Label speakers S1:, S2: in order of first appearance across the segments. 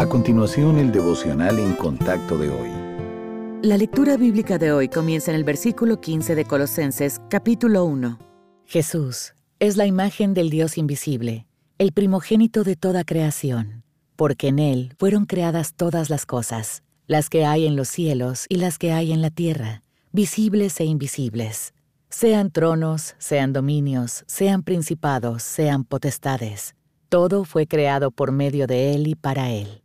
S1: A continuación, el devocional en contacto de hoy.
S2: La lectura bíblica de hoy comienza en el versículo 15 de Colosenses, capítulo 1. Jesús es la imagen del Dios invisible, el primogénito de toda creación, porque en Él fueron creadas todas las cosas, las que hay en los cielos y las que hay en la tierra, visibles e invisibles, sean tronos, sean dominios, sean principados, sean potestades. Todo fue creado por medio de Él y para Él.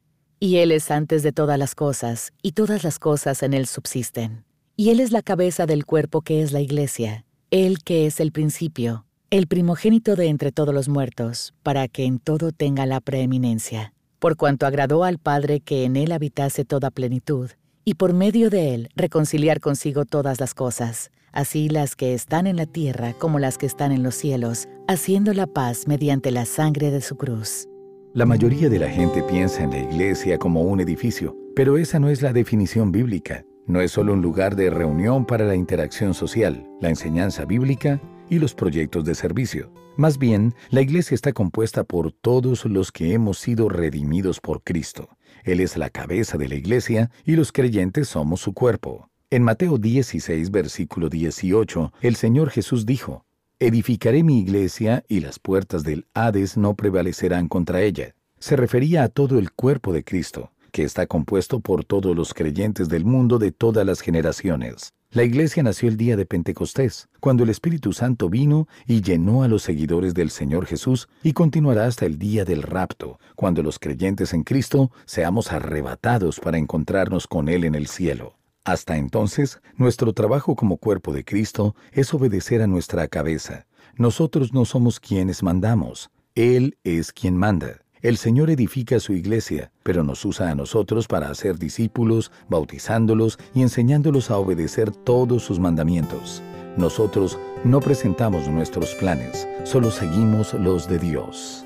S2: Y Él es antes de todas las cosas, y todas las cosas en Él subsisten. Y Él es la cabeza del cuerpo que es la iglesia, Él que es el principio, el primogénito de entre todos los muertos, para que en todo tenga la preeminencia, por cuanto agradó al Padre que en Él habitase toda plenitud, y por medio de Él reconciliar consigo todas las cosas, así las que están en la tierra como las que están en los cielos, haciendo la paz mediante la sangre de su cruz.
S1: La mayoría de la gente piensa en la iglesia como un edificio, pero esa no es la definición bíblica. No es solo un lugar de reunión para la interacción social, la enseñanza bíblica y los proyectos de servicio. Más bien, la iglesia está compuesta por todos los que hemos sido redimidos por Cristo. Él es la cabeza de la iglesia y los creyentes somos su cuerpo. En Mateo 16, versículo 18, el Señor Jesús dijo, Edificaré mi iglesia y las puertas del Hades no prevalecerán contra ella. Se refería a todo el cuerpo de Cristo, que está compuesto por todos los creyentes del mundo de todas las generaciones. La iglesia nació el día de Pentecostés, cuando el Espíritu Santo vino y llenó a los seguidores del Señor Jesús y continuará hasta el día del rapto, cuando los creyentes en Cristo seamos arrebatados para encontrarnos con Él en el cielo. Hasta entonces, nuestro trabajo como cuerpo de Cristo es obedecer a nuestra cabeza. Nosotros no somos quienes mandamos, Él es quien manda. El Señor edifica su iglesia, pero nos usa a nosotros para hacer discípulos, bautizándolos y enseñándolos a obedecer todos sus mandamientos. Nosotros no presentamos nuestros planes, solo seguimos los de Dios.